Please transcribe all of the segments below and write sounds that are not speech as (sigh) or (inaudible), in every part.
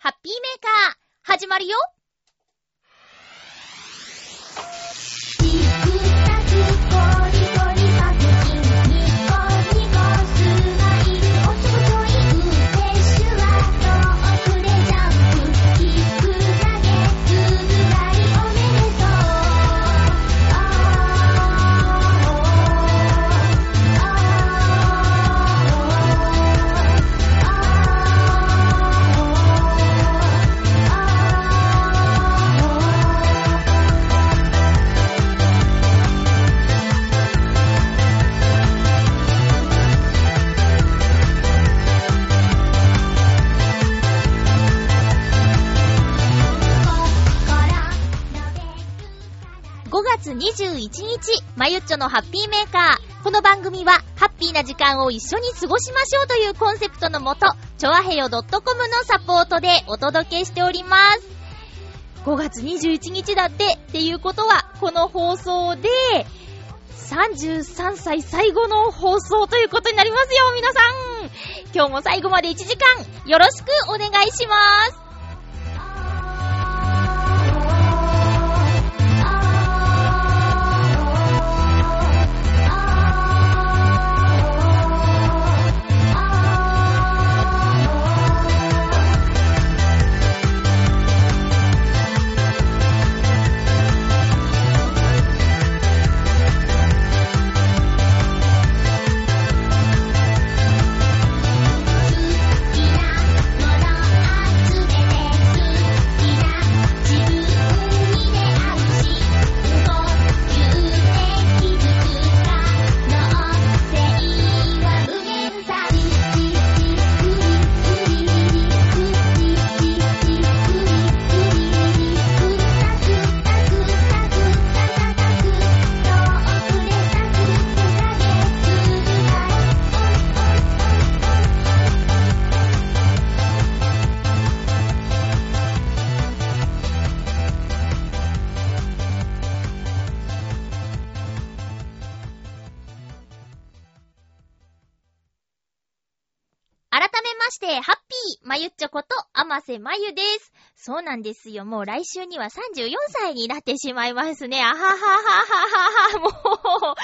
ハッピーメーカー、始まるよ。21日、まゆっちょのハッピーメーカー。この番組は、ハッピーな時間を一緒に過ごしましょうというコンセプトのもと、ちょあへよ .com のサポートでお届けしております。5月21日だって、っていうことは、この放送で、33歳最後の放送ということになりますよ、皆さん今日も最後まで1時間、よろしくお願いします。ょこと、あませまゆです。そうなんですよ。もう来週には34歳になってしまいますね。あはははははは。もう、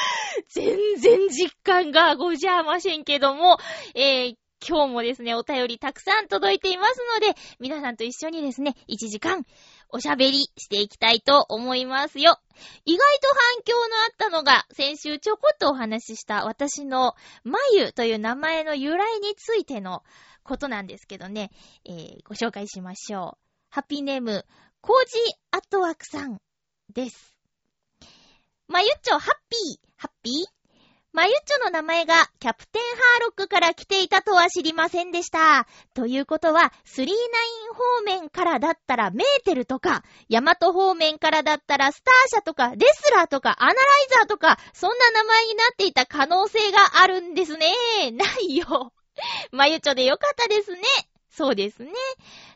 全然実感がごじゃませんけども、えー、今日もですね、お便りたくさん届いていますので、皆さんと一緒にですね、1時間おしゃべりしていきたいと思いますよ。意外と反響のあったのが、先週ちょこっとお話しした私のまゆという名前の由来についてのことなんですけどね、えー、ご紹介しましょう。ハッピーネーム、コージーアットワークさんです。まゆっちょ、ハッピー、ハッピー？まゆっちょの名前がキャプテンハーロックから来ていたとは知りませんでした。ということは、スリーナイン方面からだったらメーテルとか、ヤマト方面からだったらスターシャとか、デスラーとか、アナライザーとか、そんな名前になっていた可能性があるんですね。ないよ。まゆちょでよかったですね。そうですね。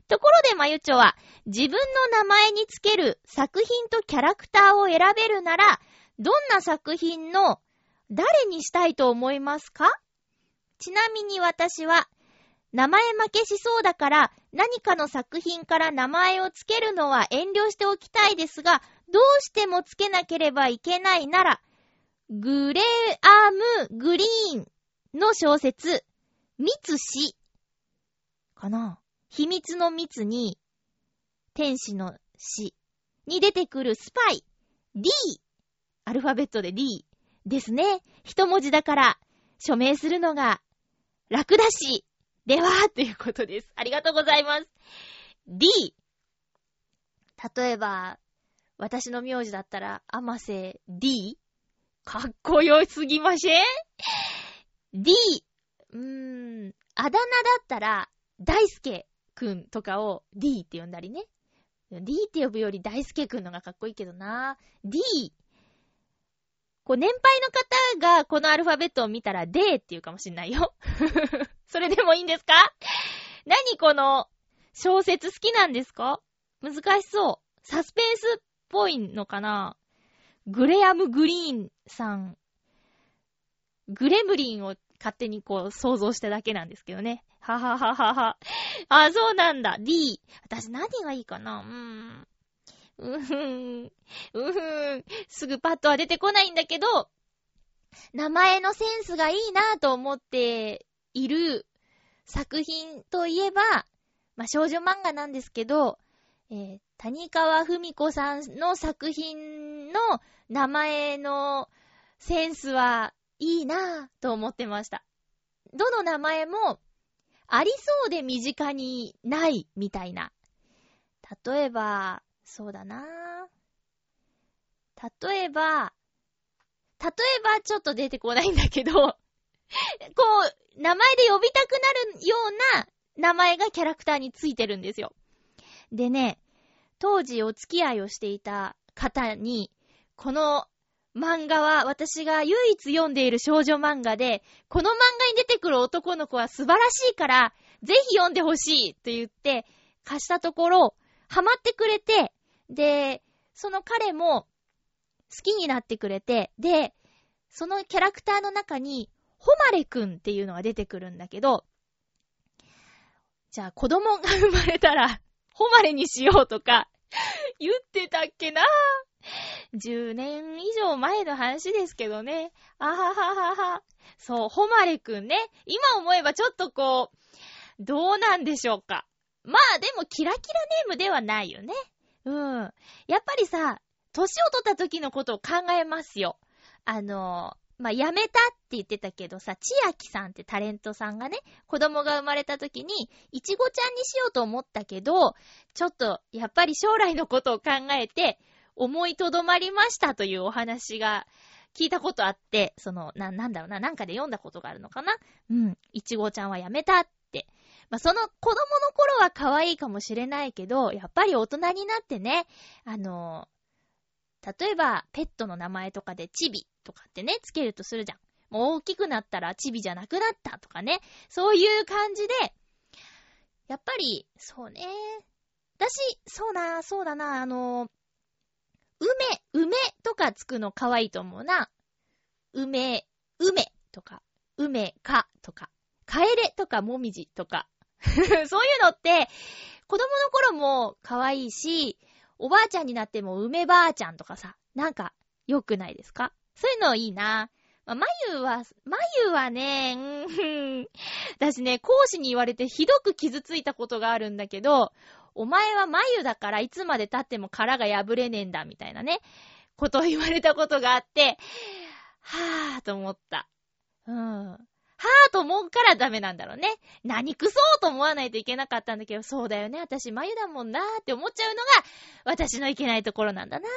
ところでまゆちょは、自分の名前につける作品とキャラクターを選べるなら、どんな作品の誰にしたいと思いますか？ちなみに私は、名前負けしそうだから、何かの作品から名前をつけるのは遠慮しておきたいですが、どうしてもつけなければいけないなら、グレアームグリーンの小説、ミツシかな秘密の密に、天使の死に出てくるスパイ、D、アルファベットで D ですね。一文字だから、署名するのが楽だし、では、ということです。ありがとうございます。D。例えば、私の名字だったら、アマセ D? かっこよすぎません ?D。うーん、あだ名だったら、大輔くんとかを D って呼んだりね。D って呼ぶより大輔くんのがかっこいいけどな。D。こう、年配の方がこのアルファベットを見たら D って言うかもしんないよ。(laughs) それでもいいんですか？何この小説好きなんですか？難しそう。サスペンスっぽいのかな？グレアム・グリーンさん。グレムリンを勝手にこう想像しただけなんですけどね。ははははは。あ、そうなんだ。D。私何がいいかなうーん。うふん。うふん。すぐパッとは出てこないんだけど、名前のセンスがいいなぁと思っている作品といえば、まあ、少女漫画なんですけど、えー、谷川文子さんの作品の名前のセンスはいいなぁと思ってました。どの名前もありそうで身近にないみたいな。例えば、そうだなぁ。例えば、例えばちょっと出てこないんだけど、こう、名前で呼びたくなるような名前がキャラクターについてるんですよ。でね、当時お付き合いをしていた方に、この漫画は私が唯一読んでいる少女漫画で、この漫画に出てくる男の子は素晴らしいから、ぜひ読んでほしいと言って貸したところ、ハマってくれて、で、その彼も好きになってくれて、で、そのキャラクターの中に、ホマレくんっていうのが出てくるんだけど、じゃあ子供が生まれたら、ホマレにしようとか、(laughs) 言ってたっけな10年以上前の話ですけどね。あはははは。そう、ホマレくんね。今思えばちょっとこう、どうなんでしょうか。まあでもキラキラネームではないよね。うん。やっぱりさ、年を取った時のことを考えますよ。あの、まあ、辞めたって言ってたけどさ、千秋さんってタレントさんがね、子供が生まれた時に、いちごちゃんにしようと思ったけど、ちょっと、やっぱり将来のことを考えて、思いとどまりましたというお話が聞いたことあって、その、な、なんだろうな、なんかで読んだことがあるのかな？うん、いちごちゃんは辞めたって。まあ、その子供の頃は可愛いかもしれないけど、やっぱり大人になってね、あの、例えば、ペットの名前とかでチビとかってね、つけるとするじゃん。もう大きくなったらチビじゃなくなったとかね。そういう感じで、やっぱり、そうね。私、そうな、そうだな、あの、梅、梅とかつくの可愛いと思うな。梅、梅とか、梅かとか、カエレとかもみじとか。(laughs) そういうのって、子供の頃も可愛いし、おばあちゃんになっても梅ばあちゃんとかさ、なんか、良くないですか？そういうのいいな。まあ、まゆは、まゆはね、うん、私ね、講師に言われてひどく傷ついたことがあるんだけど、お前はまゆだからいつまで経っても殻が破れねえんだ、みたいなね、ことを言われたことがあって、はぁーと思った。うん。はぁと思うからダメなんだろうね。何くそうと思わないといけなかったんだけど、そうだよね。私、眉だもんなーって思っちゃうのが、私のいけないところなんだな。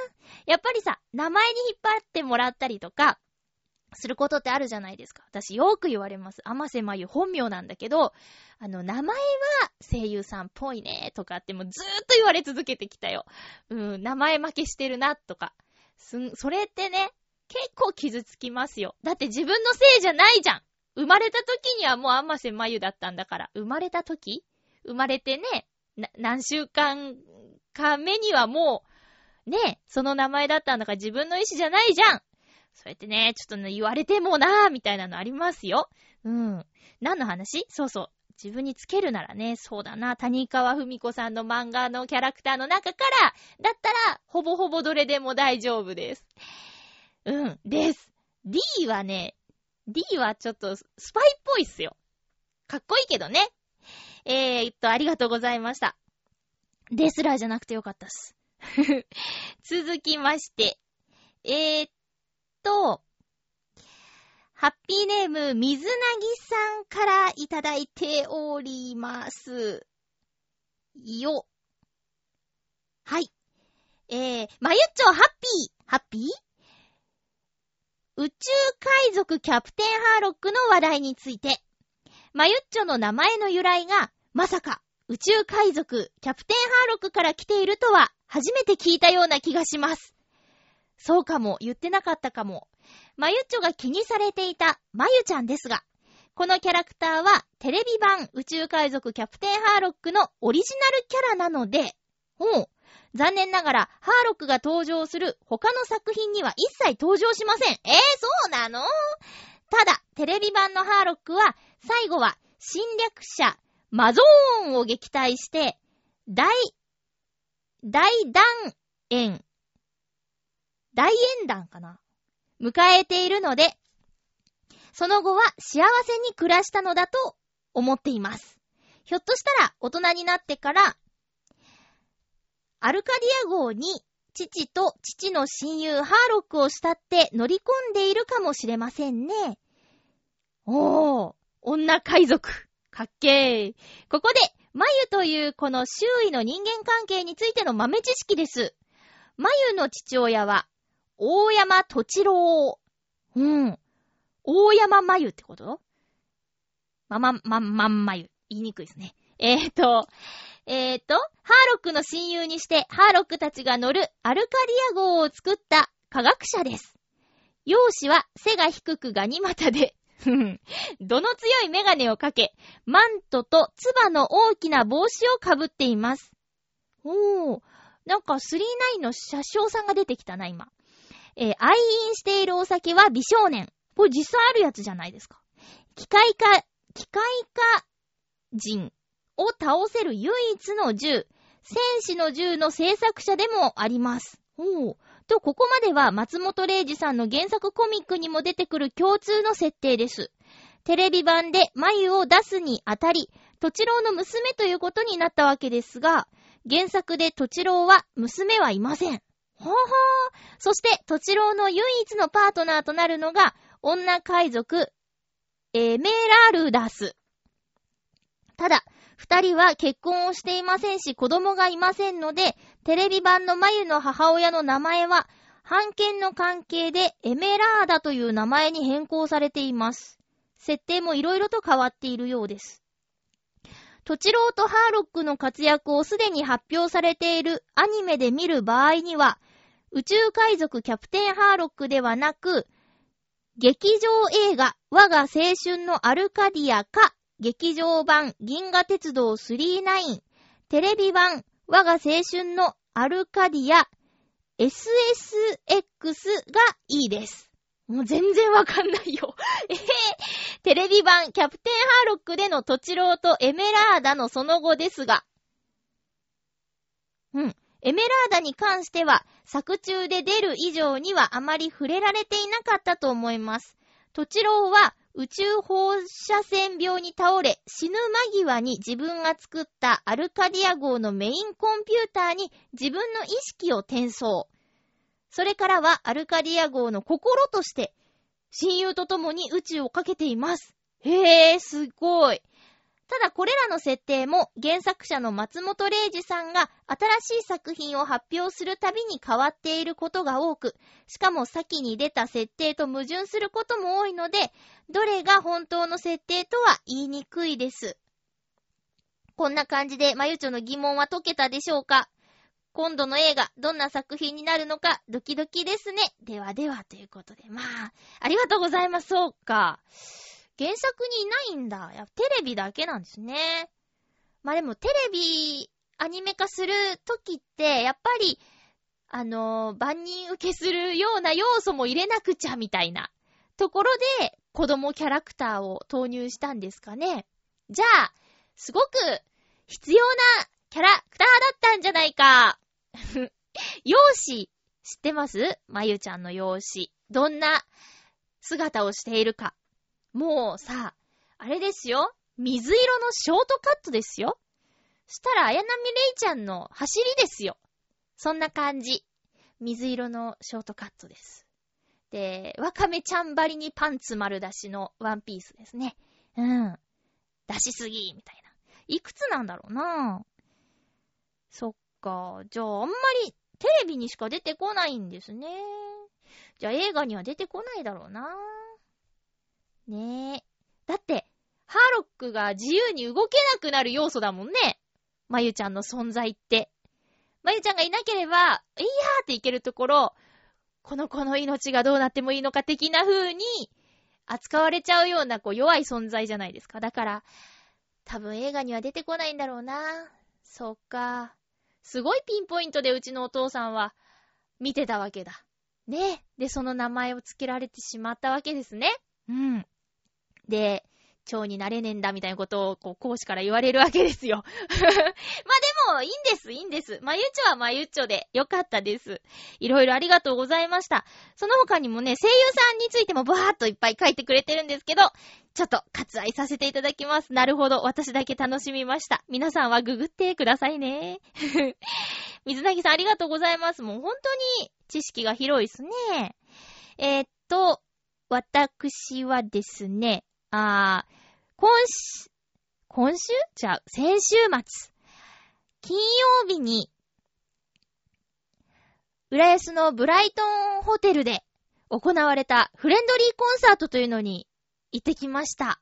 やっぱりさ、名前に引っ張ってもらったりとか、することってあるじゃないですか。私よく言われます。甘瀬まゆ本名なんだけど、あの、名前は声優さんっぽいねとかってもうずーっと言われ続けてきたよ。うん、名前負けしてるなとか。すん、それってね、結構傷つきますよ。だって自分のせいじゃないじゃん。生まれた時にはもう甘瀬まゆだったんだから、生まれた時？生まれてね、何週間か目にはもう、ね、その名前だったんだから自分の意思じゃないじゃんそうやってね、ちょっとね、言われてもなーみたいなのありますよ。うん。何の話？そうそう。自分につけるならね、そうだな、谷川文子さんの漫画のキャラクターの中から、だったら、ほぼほぼどれでも大丈夫です。うん、です。D はね、D はちょっとスパイっぽいっすよ。かっこいいけどね。えー、っと、ありがとうございました。デスラーじゃなくてよかったっす。(laughs) 続きまして、えー、っと、ハッピーネーム、水なぎさんからいただいております。よ。はい。えー、まゆっちょハッピーハッピー？宇宙海賊キャプテンハーロックの話題について、マユッチョの名前の由来が、まさか、宇宙海賊キャプテンハーロックから来ているとは、初めて聞いたような気がします。そうかも、言ってなかったかも。マユッチョが気にされていた、マユちゃんですが、このキャラクターは、テレビ版宇宙海賊キャプテンハーロックのオリジナルキャラなので、ほう、残念ながら、ハーロックが登場する他の作品には一切登場しません。えー、そうなの？ただ、テレビ版のハーロックは、最後は侵略者、マゾーンを撃退して、大、大団円、大円団かな？迎えているので、その後は幸せに暮らしたのだと思っています。ひょっとしたら大人になってから、アルカディア号に父と父の親友ハーロックを慕って乗り込んでいるかもしれませんね。おー、女海賊。かっけー。ここで、眉というこの周囲の人間関係についての豆知識です。眉の父親は、大山土郎。うん。大山眉ってこと？まま、ま、まん眉。言いにくいですね。えーと、えーと、ハーロックの親友にして、ハーロックたちが乗るアルカリア号を作った科学者です。容姿は背が低くガニ股で、どの強いメガネをかけ、マントとツバの大きな帽子をかぶっています。おー、なんか39の車掌さんが出てきたな、今。えー、愛飲しているお酒は美少年。これ実際あるやつじゃないですか。機械化、機械化人を倒せる唯一の銃、戦士の銃の制作者でもあります。おと、ここまでは松本零士さんの原作コミックにも出てくる共通の設定です。テレビ版で眉を出すにあたり、とちろうの娘ということになったわけですが、原作でとちろうは娘はいません。ほうほー。そして、とちろうの唯一のパートナーとなるのが、女海賊、エメラルダス。ただ、二人は結婚をしていませんし、子供がいませんので、テレビ版の眉の母親の名前は、判権の関係でエメラーダという名前に変更されています。設定も色々と変わっているようです。トチローとハーロックの活躍をすでに発表されているアニメで見る場合には、宇宙海賊キャプテンハーロックではなく、劇場映画、我が青春のアルカディアか、劇場版銀河鉄道39、テレビ版我が青春のアルカディア SSX がいいです。もう全然わかんないよ。えへテレビ版キャプテンハーロックでのトチローとエメラーダのその後ですが、うん。エメラーダに関しては、作中で出る以上にはあまり触れられていなかったと思います。トチローは宇宙放射線病に倒れ、死ぬ間際に自分が作ったアルカディア号のメインコンピューターに自分の意識を転送。それからはアルカディア号の心として、親友と共に宇宙をかけています。へえ、すごい。ただこれらの設定も原作者の松本零士さんが新しい作品を発表するたびに変わっていることが多く、しかも先に出た設定と矛盾することも多いので、どれが本当の設定とは言いにくいです。こんな感じで、まゆちょの疑問は解けたでしょうか？今度の映画、どんな作品になるのか、ドキドキですね。ではでは、ということで。まあ、ありがとうございます。そうか。原作にいないんだ。やテレビだけなんですね。まあでもテレビアニメ化するときって、やっぱり、あのー、万人受けするような要素も入れなくちゃみたいなところで子供キャラクターを投入したんですかね。じゃあ、すごく必要なキャラクターだったんじゃないか。(laughs) 容姿、知ってます？まゆちゃんの容姿。どんな姿をしているか。もうさ、あれですよ。水色のショートカットですよ。したら、綾波レイちゃんの走りですよ。そんな感じ。水色のショートカットです。で、ワカメちゃんばりにパンツ丸出しのワンピースですね。うん。出しすぎ、みたいな。いくつなんだろうなそっか。じゃあ、あんまりテレビにしか出てこないんですね。じゃあ映画には出てこないだろうなぁねえ。だって、ハーロックが自由に動けなくなる要素だもんね。まゆちゃんの存在って。まゆちゃんがいなければ、いやーっていけるところ、この子の命がどうなってもいいのか的な風に扱われちゃうようなこう弱い存在じゃないですか。だから、多分映画には出てこないんだろうな。そっか。すごいピンポイントでうちのお父さんは見てたわけだ。ね。で、その名前を付けられてしまったわけですね。うん。で、蝶になれねえんだみたいなことを、こう、講師から言われるわけですよ。(laughs) まあでも、いいんです、いいんです。まゆっちょはまゆっちょでよかったです。いろいろありがとうございました。その他にもね、声優さんについてもバーっといっぱい書いてくれてるんですけど、ちょっと割愛させていただきます。なるほど。私だけ楽しみました。皆さんはググってくださいね。(laughs) 水なぎさんありがとうございます。もう本当に知識が広いですね。えー、っと、私はですね、あー、今週、今週？じゃあ、先週末、金曜日に、浦安のブライトンホテルで行われたフレンドリーコンサートというのに行ってきました。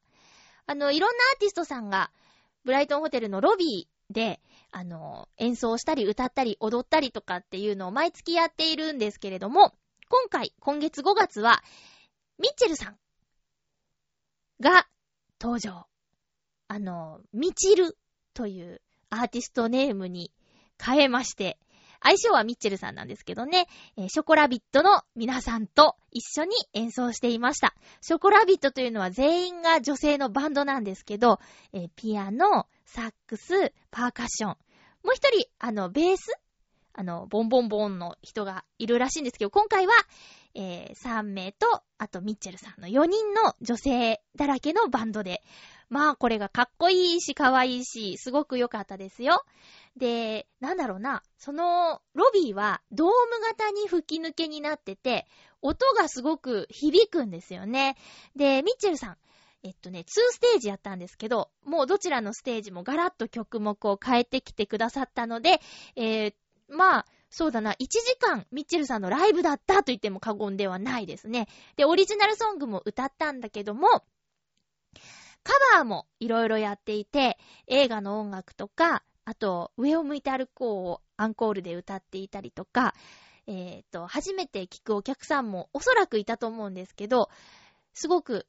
あの、いろんなアーティストさんが、ブライトンホテルのロビーで、あの、演奏したり歌ったり踊ったりとかっていうのを毎月やっているんですけれども、今回、今月5月は、ミッチェルさんが登場。あの、ミチルというアーティストネームに変えまして、相性はミッチェルさんなんですけどね、えー、ショコラビットの皆さんと一緒に演奏していました。ショコラビットというのは全員が女性のバンドなんですけど、えー、ピアノ、サックス、パーカッション。もう一人、あの、ベースあの、ボンボンボンの人がいるらしいんですけど、今回は、えー、3名と、あとミッチェルさんの4人の女性だらけのバンドで、まあこれがかっこいいし可愛いいし、すごく良かったですよ。で、なんだろうな、そのロビーはドーム型に吹き抜けになってて、音がすごく響くんですよね。で、ミッチェルさん、えっとね、2ステージやったんですけど、もうどちらのステージもガラッと曲目を変えてきてくださったので、えー、まあ、そうだな、1時間、ミッチェルさんのライブだったと言っても過言ではないですね。で、オリジナルソングも歌ったんだけども、カバーもいろいろやっていて、映画の音楽とか、あと、上を向いて歩こうをアンコールで歌っていたりとか、えっ、ー、と、初めて聞くお客さんもおそらくいたと思うんですけど、すごく、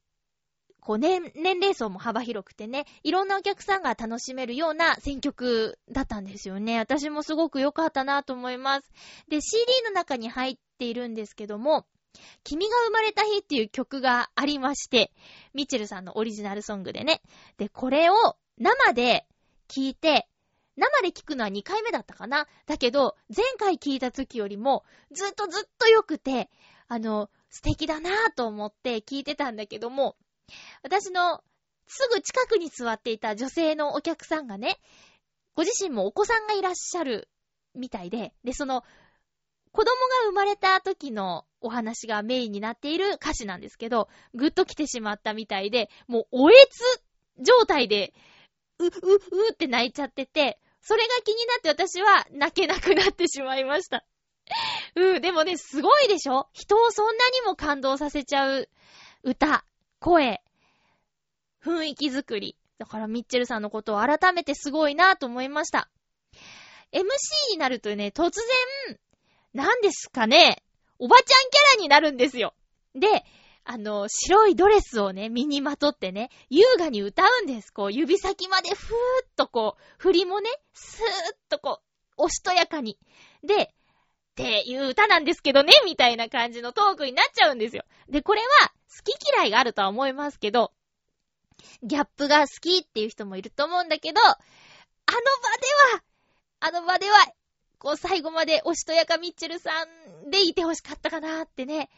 こう、年、年齢層も幅広くてね、いろんなお客さんが楽しめるような選曲だったんですよね。私もすごく良かったなと思います。で、CD の中に入っているんですけども、君が生まれた日っていう曲がありまして、ミチェルさんのオリジナルソングでね。で、これを生で聴いて、生で聴くのは2回目だったかなだけど、前回聴いた時よりも、ずっとずっと良くて、あの、素敵だなぁと思って聴いてたんだけども、私のすぐ近くに座っていた女性のお客さんがね、ご自身もお子さんがいらっしゃるみたいで、で、その、子供が生まれた時のお話がメインになっている歌詞なんですけど、ぐっと来てしまったみたいで、もうおえつ状態で、う、う、うって泣いちゃってて、それが気になって私は泣けなくなってしまいました。(laughs) うん、でもね、すごいでしょ？人をそんなにも感動させちゃう歌、声、雰囲気作り。だからミッチェルさんのことを改めてすごいなと思いました。MC になるとね、突然、何ですかね、おばちゃんキャラになるんですよ。で、あの、白いドレスをね、身にまとってね、優雅に歌うんです。こう、指先までふーっとこう、振りもね、スーッとこう、おしとやかに。で、っていう歌なんですけどね、みたいな感じのトークになっちゃうんですよ。で、これは、好き嫌いがあるとは思いますけど、ギャップが好きっていう人もいると思うんだけど、あの場では、あの場では、こう最後までおしとやかミッチェルさんでいてほしかったかなってね。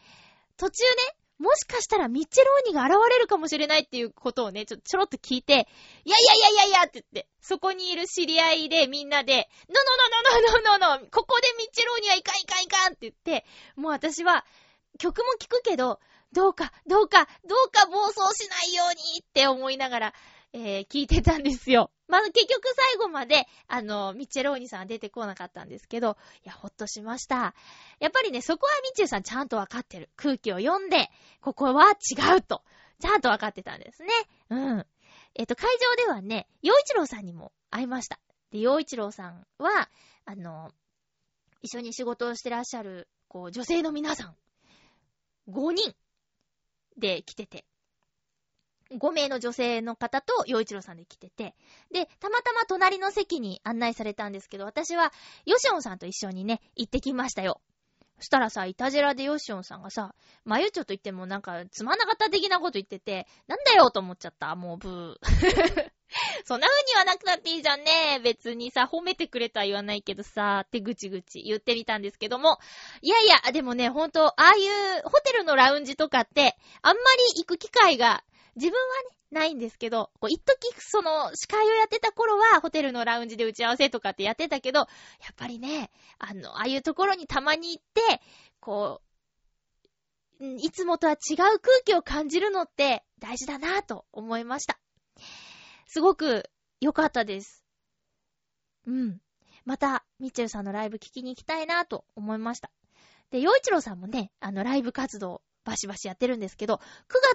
途中ね、もしかしたらミッチェル鬼が現れるかもしれないっていうことをね、ちょ、ちょろっと聞いて、いやいやいやいやいやって言って、そこにいる知り合いでみんなで、ノノノノノノノノここでミッチェル鬼はいかんいかんいかんって言って、もう私は、曲も聴くけど、どうか、どうか、どうか暴走しないようにって思いながら、えー、聞いてたんですよ。まあ、結局最後まで、あの、ミッチェローニさんは出てこなかったんですけど、いや、ほっとしました。やっぱりね、そこはミッチェさんちゃんとわかってる。空気を読んで、ここは違うと。ちゃんとわかってたんですね。うん。えっ、と、会場ではね、洋一郎さんにも会いました。で、洋一郎さんは、あの、一緒に仕事をしてらっしゃる、こう、女性の皆さん、5人で来てて、5名の女性の方と洋一郎さんで来てて、で、たまたま隣の席に案内されたんですけど、私は、ヨシオンさんと一緒にね、行ってきましたよ。そしたらさ、イタジラでヨションさんがさ、まゆちょと言ってもなんかつまんなかった的なこと言ってて、なんだよと思っちゃった。もうブー。(laughs) そんな風にはなくなっていいじゃんね。別にさ、褒めてくれとは言わないけどさ、ってぐちぐち言ってみたんですけども。いやいや、でもね、ほんと、ああいうホテルのラウンジとかって、あんまり行く機会が、自分はね、ないんですけど、こう、一時その、司会をやってた頃は、ホテルのラウンジで打ち合わせとかってやってたけど、やっぱりね、あの、ああいうところにたまに行って、こう、いつもとは違う空気を感じるのって大事だなぁと思いました。すごく良かったです。うん。また、みっちゅうさんのライブ聞きに行きたいなぁと思いました。で、洋一郎さんもね、あの、ライブ活動バシバシやってるんですけど、9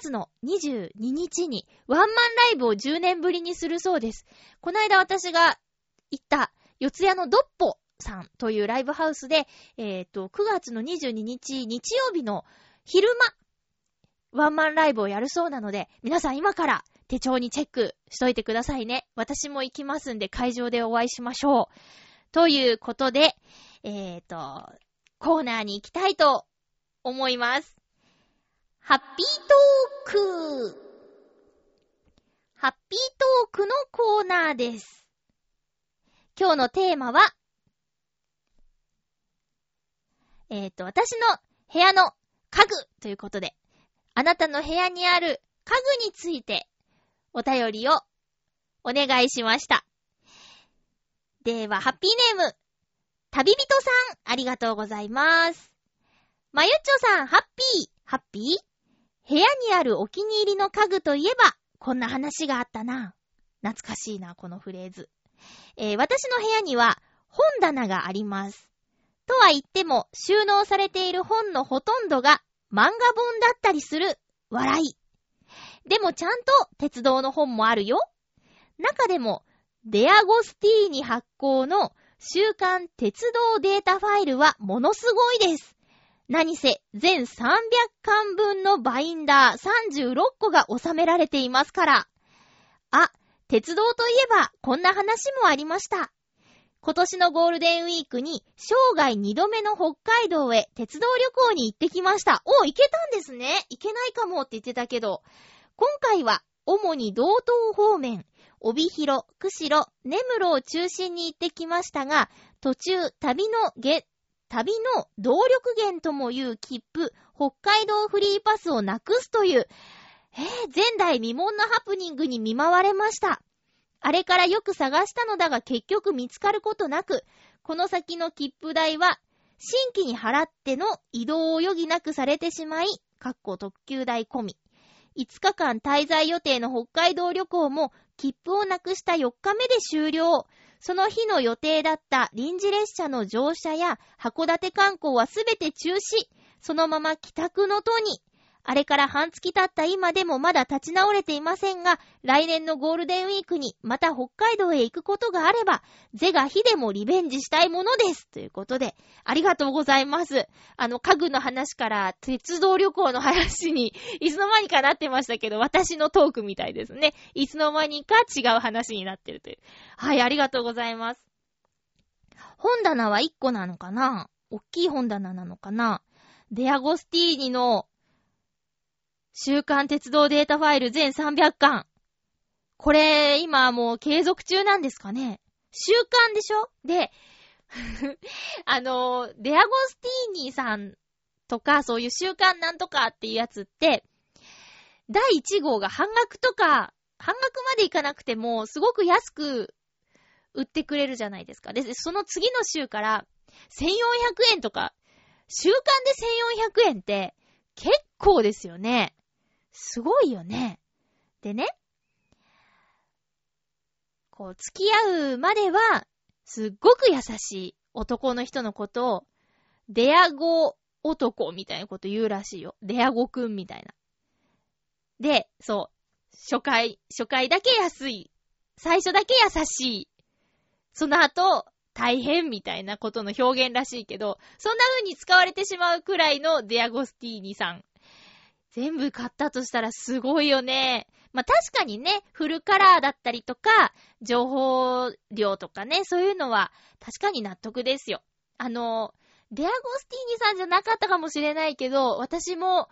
月の22日にワンマンライブを10年ぶりにするそうです。この間私が行った四谷のドッポさんというライブハウスで、えっ、ー、と、9月の22日日曜日の昼間、ワンマンライブをやるそうなので、皆さん今から手帳にチェックしといてくださいね。私も行きますんで会場でお会いしましょう。ということで、えっ、ー、と、コーナーに行きたいと思います。ハッピートークハッピートークのコーナーです。今日のテーマは、えっ、ー、と、私の部屋の家具ということで、あなたの部屋にある家具についてお便りをお願いしました。では、ハッピーネーム、旅人さん、ありがとうございます。まゆっちょさん、ハッピー、ハッピー？部屋にあるお気に入りの家具といえば、こんな話があったな。懐かしいな、このフレーズ。えー、私の部屋には本棚があります。とは言っても、収納されている本のほとんどが漫画本だったりする。笑い。でもちゃんと鉄道の本もあるよ。中でも、デアゴスティーニ発行の週刊鉄道データファイルはものすごいです。何せ、全300巻分のバインダー36個が収められていますから。あ、鉄道といえば、こんな話もありました。今年のゴールデンウィークに、生涯2度目の北海道へ鉄道旅行に行ってきました。お、行けたんですね。行けないかもって言ってたけど。今回は、主に道東方面、帯広、釧路、根室を中心に行ってきましたが、途中、旅のげ、旅の動力源ともいう切符、北海道フリーパスをなくすという、えー、前代未聞のハプニングに見舞われました。あれからよく探したのだが結局見つかることなく、この先の切符代は、新規に払っての移動を余儀なくされてしまい、かっこ特急代込み。5日間滞在予定の北海道旅行も、切符をなくした4日目で終了。その日の予定だった臨時列車の乗車や函館観光はすべて中止。そのまま帰宅の途に。あれから半月経った今でもまだ立ち直れていませんが、来年のゴールデンウィークにまた北海道へ行くことがあれば、是が非でもリベンジしたいものです。ということで、ありがとうございます。あの、家具の話から鉄道旅行の話に、いつの間にかなってましたけど、私のトークみたいですね。いつの間にか違う話になってるという。はい、ありがとうございます。本棚は1個なのかな？大きい本棚なのかな？デアゴスティーニの週刊鉄道データファイル全300巻。これ、今もう継続中なんですかね？週刊でしょ？で、(laughs) あの、デアゴスティーニさんとか、そういう週刊なんとかっていうやつって、第1号が半額とか、半額までいかなくても、すごく安く売ってくれるじゃないですか。で、その次の週から1400円とか、週間で1400円って結構ですよね。すごいよね。でね、こう、付き合うまでは、すっごく優しい男の人のことを、デアゴ男みたいなこと言うらしいよ。デアゴくんみたいな。で、そう、初回、初回だけ安い。最初だけ優しい。その後、大変みたいなことの表現らしいけど、そんな風に使われてしまうくらいのデアゴスティーニさん全部買ったとしたらすごいよね。まあ、確かにね、フルカラーだったりとか、情報量とかね、そういうのは確かに納得ですよ。あの、デアゴスティーニさんじゃなかったかもしれないけど、私も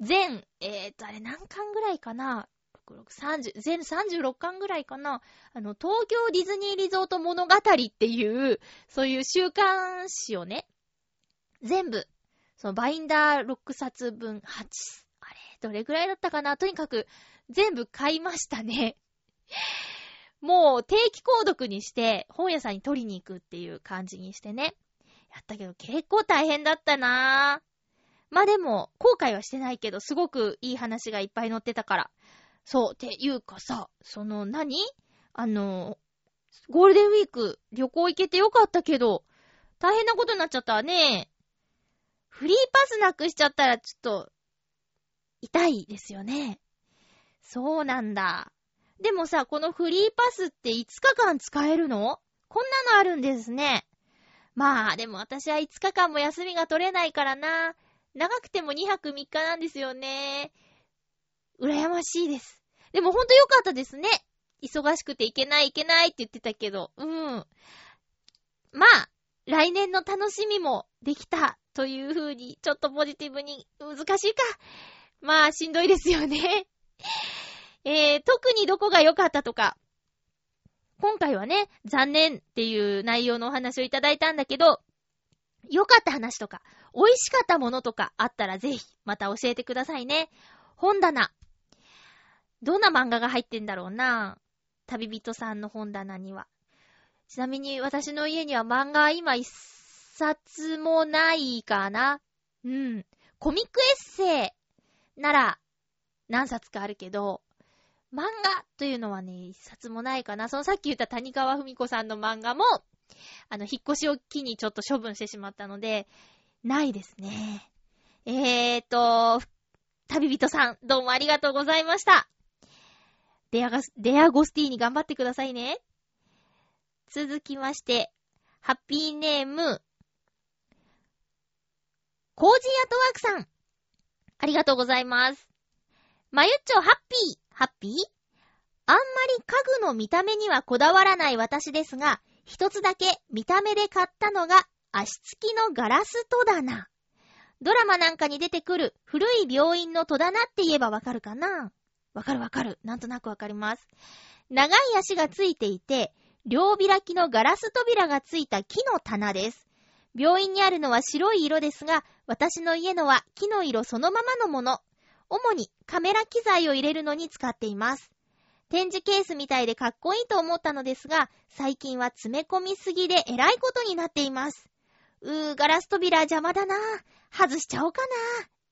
全、えーと、あれ何巻ぐらいかな？30全36巻ぐらいかなあの、東京ディズニーリゾート物語っていう、そういう週刊誌をね、全部、そのバインダー6冊分、8、どれぐらいだったかな？とにかく、全部買いましたね。(laughs) もう定期購読にして本屋さんに取りに行くっていう感じにしてね。やったけど結構大変だったなぁ。まあでも、後悔はしてないけど、すごくいい話がいっぱい載ってたから。そう、っていうかさ、その何？あの、ゴールデンウィーク旅行行けてよかったけど、大変なことになっちゃったわね。フリーパスなくしちゃったらちょっと、痛いですよね。そうなんだ。でもさ、このフリーパスって5日間使えるの？こんなのあるんですね。まあ、でも私は5日間も休みが取れないからな。長くても2泊3日なんですよね。羨ましいです。でもほんと良かったですね。忙しくて行けない行けないって言ってたけど。うん。まあ、来年の楽しみもできたという風に、ちょっとポジティブに難しいか。まあ、しんどいですよね。(laughs) えー、特にどこが良かったとか、今回はね、残念っていう内容のお話をいただいたんだけど、良かった話とか、美味しかったものとかあったらぜひ、また教えてくださいね。本棚。どんな漫画が入ってんだろうな旅人さんの本棚には。ちなみに私の家には漫画今一冊もないかな。うん。コミックエッセイなら何冊かあるけど、漫画というのはね、一冊もないかな。そのさっき言った谷川文子さんの漫画も、あの、引っ越しを機にちょっと処分してしまったので、ないですね。えーと、旅人さん、どうもありがとうございました。デアガス、デアゴスティーに頑張ってくださいね。続きまして、ハッピーネーム、コージーアトワークさん。ありがとうございます。まゆっちょハッピー。ハッピー？あんまり家具の見た目にはこだわらない私ですが、一つだけ見た目で買ったのが足つきのガラス戸棚。ドラマなんかに出てくる古い病院の戸棚って言えばわかるかな？わかるわかる。なんとなくわかります。長い足がついていて、両開きのガラス扉がついた木の棚です。病院にあるのは白い色ですが、私の家のは木の色そのままのもの。主にカメラ機材を入れるのに使っています。展示ケースみたいでかっこいいと思ったのですが、最近は詰め込みすぎでえらいことになっています。うー、ガラス扉邪魔だな。外しちゃおうかな。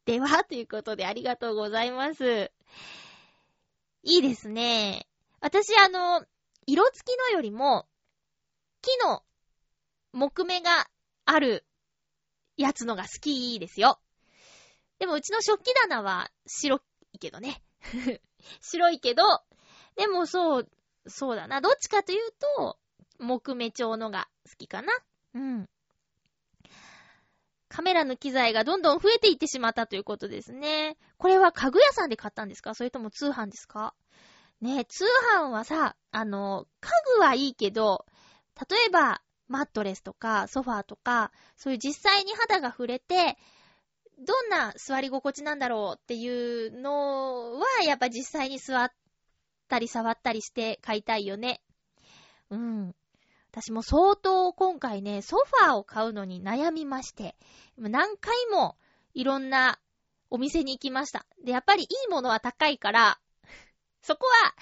では、ということでありがとうございます。いいですね。私、あの、色付きのよりも、木の木目があるやつのが好きですよ。でもうちの食器棚は白いけどね。(laughs) 白いけど、でもそう、そうだな。どっちかというと、木目調のが好きかな。うん。カメラの機材がどんどん増えていってしまったということですね。これは家具屋さんで買ったんですか？それとも通販ですか？ね通販はさ、あの、家具はいいけど、例えば、マットレスとかソファーとか、そういう実際に肌が触れて、どんな座り心地なんだろうっていうのは、やっぱ実際に座ったり触ったりして買いたいよね。うん。私も相当今回ね、ソファーを買うのに悩みまして、何回もいろんなお店に行きました。で、やっぱりいいものは高いから、そこは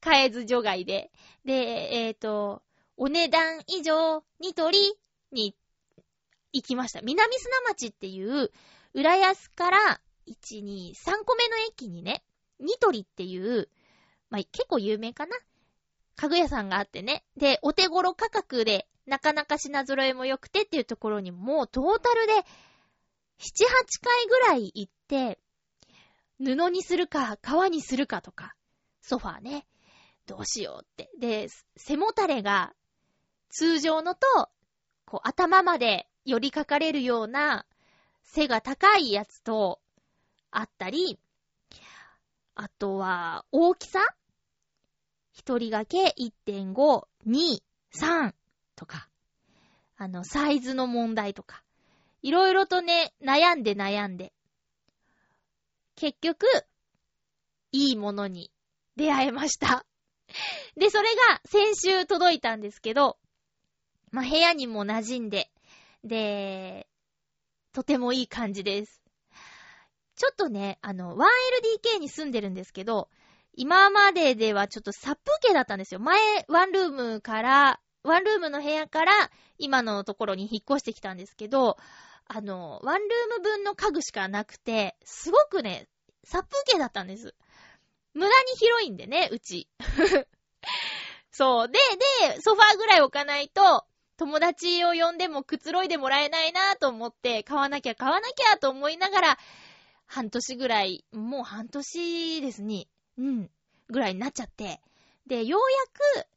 買えず除外で。で、えっ、ー、と、お値段以上に取りに行きました。南砂町っていう浦安から、1、2、3個目の駅にね、ニトリっていう、まあ、結構有名かな家具屋さんがあってね。で、お手頃価格で、なかなか品揃えも良くてっていうところにもうトータルで、7、8回ぐらい行って、布にするか、革にするかとか、ソファーね、どうしようって。で、背もたれが、通常のと、こう、頭まで寄りかかれるような背が高いやつと、あったり、あとは、大きさ一人掛け1.5、2、3とか、あの、サイズの問題とか、いろいろとね、悩んで悩んで。結局、いいものに出会えました。で、それが先週届いたんですけど、まあ、部屋にも馴染んで、で、とてもいい感じです。ちょっとね、あの、1LDK に住んでるんですけど、今までではちょっと殺風景だったんですよ。前、ワンルームから、ワンルームの部屋から今のところに引っ越してきたんですけど、あの、ワンルーム分の家具しかなくて、すごくね、殺風景だったんです。無駄に広いんでね、うち。(laughs) そう。で、で、ソファーぐらい置かないと、友達を呼んでもくつろいでもらえないなと思って、買わなきゃ買わなきゃと思いながら、半年ぐらい、もう半年ですね。うん。ぐらいになっちゃって。で、ようやく、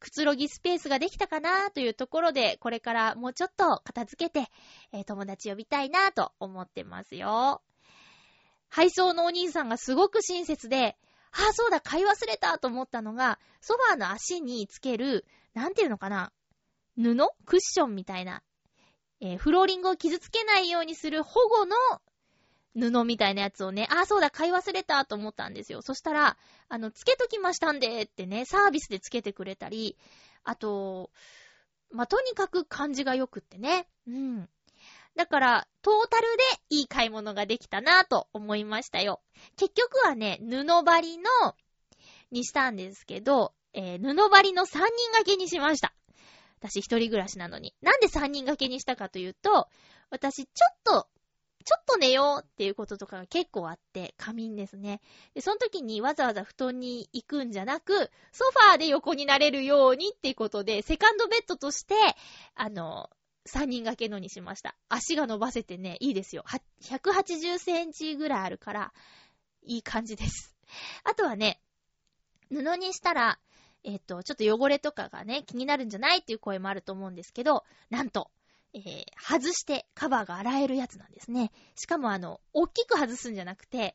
くつろぎスペースができたかなというところで、これからもうちょっと片付けて、えー、友達呼びたいなと思ってますよ。配送のお兄さんがすごく親切で、ああ、そうだ、買い忘れたと思ったのが、ソファーの足につける、なんていうのかな、布？クッションみたいな、えー、フローリングを傷つけないようにする保護の布みたいなやつをね、あ、そうだ、買い忘れたと思ったんですよ。そしたら、あの、つけときましたんでってね、サービスでつけてくれたり、あと、まあ、とにかく感じが良くってね。うん。だから、トータルでいい買い物ができたなと思いましたよ。結局はね、布張りの、にしたんですけど、えー、布張りの3人掛けにしました。私一人暮らしなのに。なんで3人掛けにしたかというと、私ちょっとちょっと寝ようっていうこととかが結構あって、仮眠ですね。で、その時にわざわざ布団に行くんじゃなく、ソファーで横になれるようにっていうことで、セカンドベッドとして、あの、3人掛けのにしました。足が伸ばせてね、いいですよ。180センチぐらいあるから、いい感じです。あとはね、布にしたら、えっ、と、ちょっと汚れとかがね、気になるんじゃないっていう声もあると思うんですけど、なんと、えー、外してカバーが洗えるやつなんですね。しかもあの、大きく外すんじゃなくて、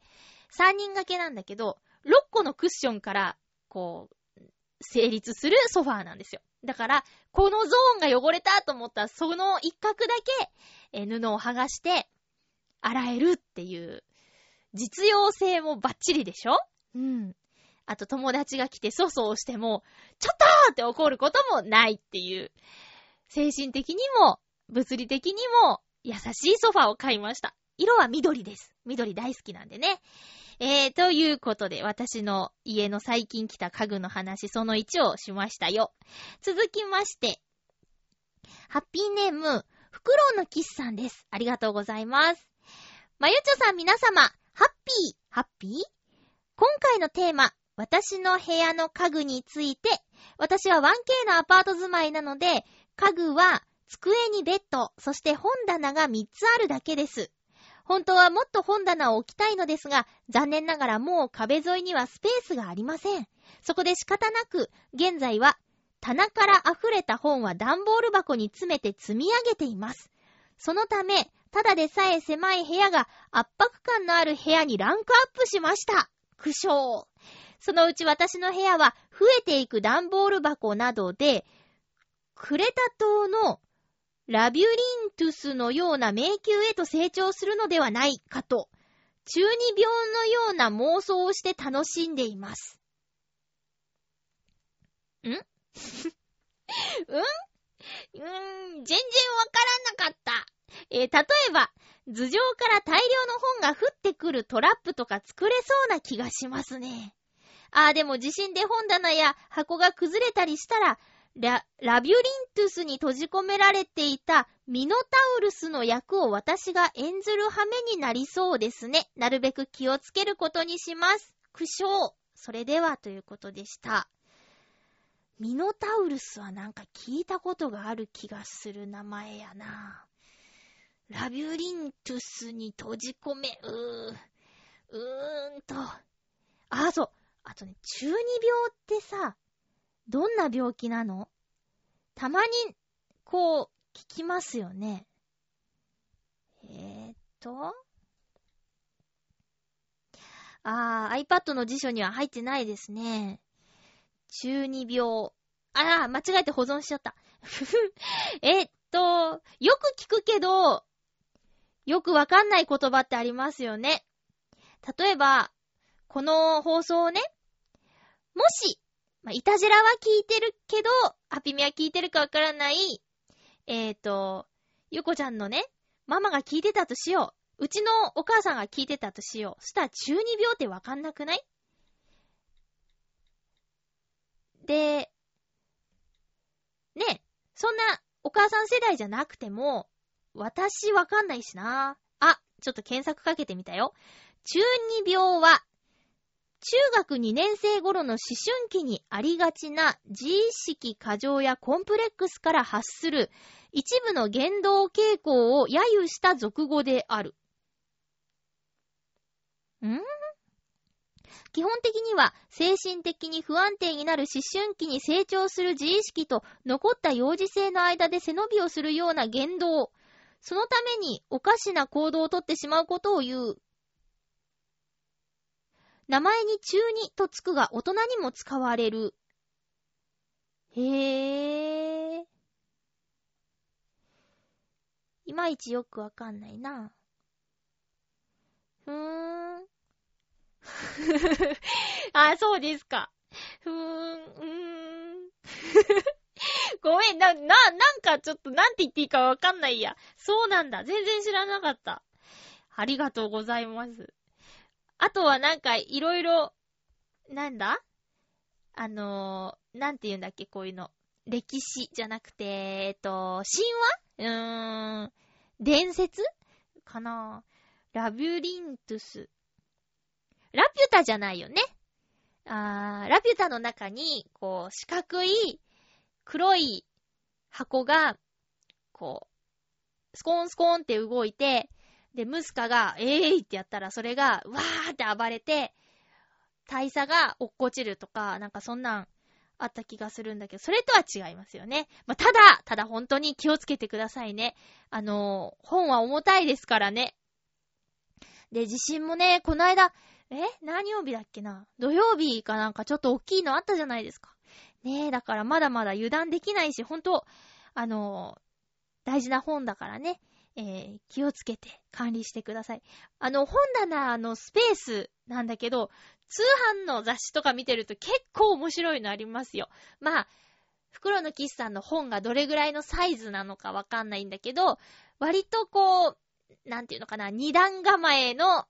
3人掛けなんだけど、6個のクッションから、こう、成立するソファーなんですよ。だから、このゾーンが汚れたと思ったら、その一角だけ、えー、布を剥がして、洗えるっていう、実用性もバッチリでしょ？うん。あと友達が来て粗相しても、ちょっとーって怒ることもないっていう、精神的にも物理的にも優しいソファを買いました。色は緑です。緑大好きなんでね。えー、ということで、私の家の最近来た家具の話、その1をしましたよ。続きまして、ハッピーネーム、フクロウのキスさんです。ありがとうございます。まゆちょさん皆様、ハッピー、ハッピー？今回のテーマ、私の部屋の家具について、私は 1K のアパート住まいなので、家具は机にベッド、そして本棚が3つあるだけです。本当はもっと本棚を置きたいのですが、残念ながらもう壁沿いにはスペースがありません。そこで仕方なく、現在は棚から溢れた本は段ボール箱に詰めて積み上げています。そのため、ただでさえ狭い部屋が圧迫感のある部屋にランクアップしました。苦笑。そのうち私の部屋は増えていく段ボール箱などで、クレタ島のラビュリントゥスのような迷宮へと成長するのではないかと、中二病のような妄想をして楽しんでいます。ん？(laughs) うん？うーん全然わからなかった。えー、例えば、頭上から大量の本が降ってくるトラップとか作れそうな気がしますね。ああ、でも地震で本棚や箱が崩れたりしたら、ラ、ラビュリントゥスに閉じ込められていたミノタウルスの役を私が演ずる羽目になりそうですね。なるべく気をつけることにします。苦笑。それではということでした。ミノタウルスはなんか聞いたことがある気がする名前やな。ラビュリントゥスに閉じ込め、うーん、うーんと。あ、そう。あとね、中二病ってさ、どんな病気なの？たまに、こう、聞きますよね。えー、っと？あー、iPad の辞書には入ってないですね。中二病。あー、間違えて保存しちゃった。(laughs) えっと、よく聞くけど、よくわかんない言葉ってありますよね。例えば、この放送をね、もし、まあ、いたじらは聞いてるけど、ハピメは聞いてるかわからない、えっ、ー、と、ゆこちゃんのね、ママが聞いてたとしよう。うちのお母さんが聞いてたとしよう。そしたら中二病ってわかんなくない？で、ね、そんなお母さん世代じゃなくても、私わかんないしな。あ、ちょっと検索かけてみたよ。中二病は、中学2年生頃の思春期にありがちな自意識過剰やコンプレックスから発する一部の言動傾向を揶揄した俗語である。ん？基本的には精神的に不安定になる思春期に成長する自意識と残った幼児性の間で背伸びをするような言動、そのためにおかしな行動をとってしまうことを言う。名前に中二とつくが大人にも使われる。へぇー。いまいちよくわかんないな。ふーん。(laughs) あ、そうですか。ふーん、うーん。(laughs) ごめん、な、な、なんかちょっとなんて言っていいかわかんないや。そうなんだ。全然知らなかった。ありがとうございます。あとはなんかいろいろ、なんだ？あのー、なんて言うんだっけ、こういうの。歴史じゃなくて、えっと、神話？うーん、伝説？かなラビュリントゥス。ラピュタじゃないよね。あー、ラピュタの中に、こう、四角い、黒い箱が、こう、スコーンスコーンって動いて、で、ムスカが、えーいってやったら、それが、わーって暴れて、大佐が落っこちるとか、なんかそんなんあった気がするんだけど、それとは違いますよね。まあ、ただ、ただ本当に気をつけてくださいね。あのー、本は重たいですからね。で、地震もね、この間、え何曜日だっけな？土曜日かなんかちょっと大きいのあったじゃないですか。ねえ、だからまだまだ油断できないし、ほんと、あのー、大事な本だからね、えー、気をつけて管理してください。あの、本棚のスペースなんだけど、通販の雑誌とか見てると結構面白いのありますよ。まあ、袋のキスさんの本がどれぐらいのサイズなのかわかんないんだけど、割とこう、なんていうのかな、二段構えの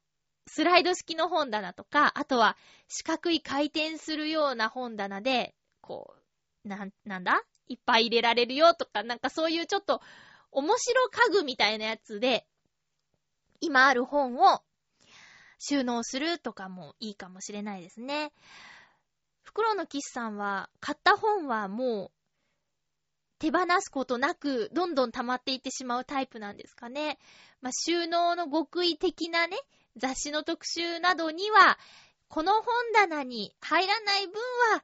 スライド式の本棚とか、あとは四角い回転するような本棚で、こう、な、なんだ？いっぱい入れられるよとか、なんかそういうちょっと面白家具みたいなやつで、今ある本を収納するとかもいいかもしれないですね。袋の騎士さんは、買った本はもう手放すことなく、どんどん溜まっていってしまうタイプなんですかね。まあ、収納の極意的なね、雑誌の特集などには、この本棚に入らない分は、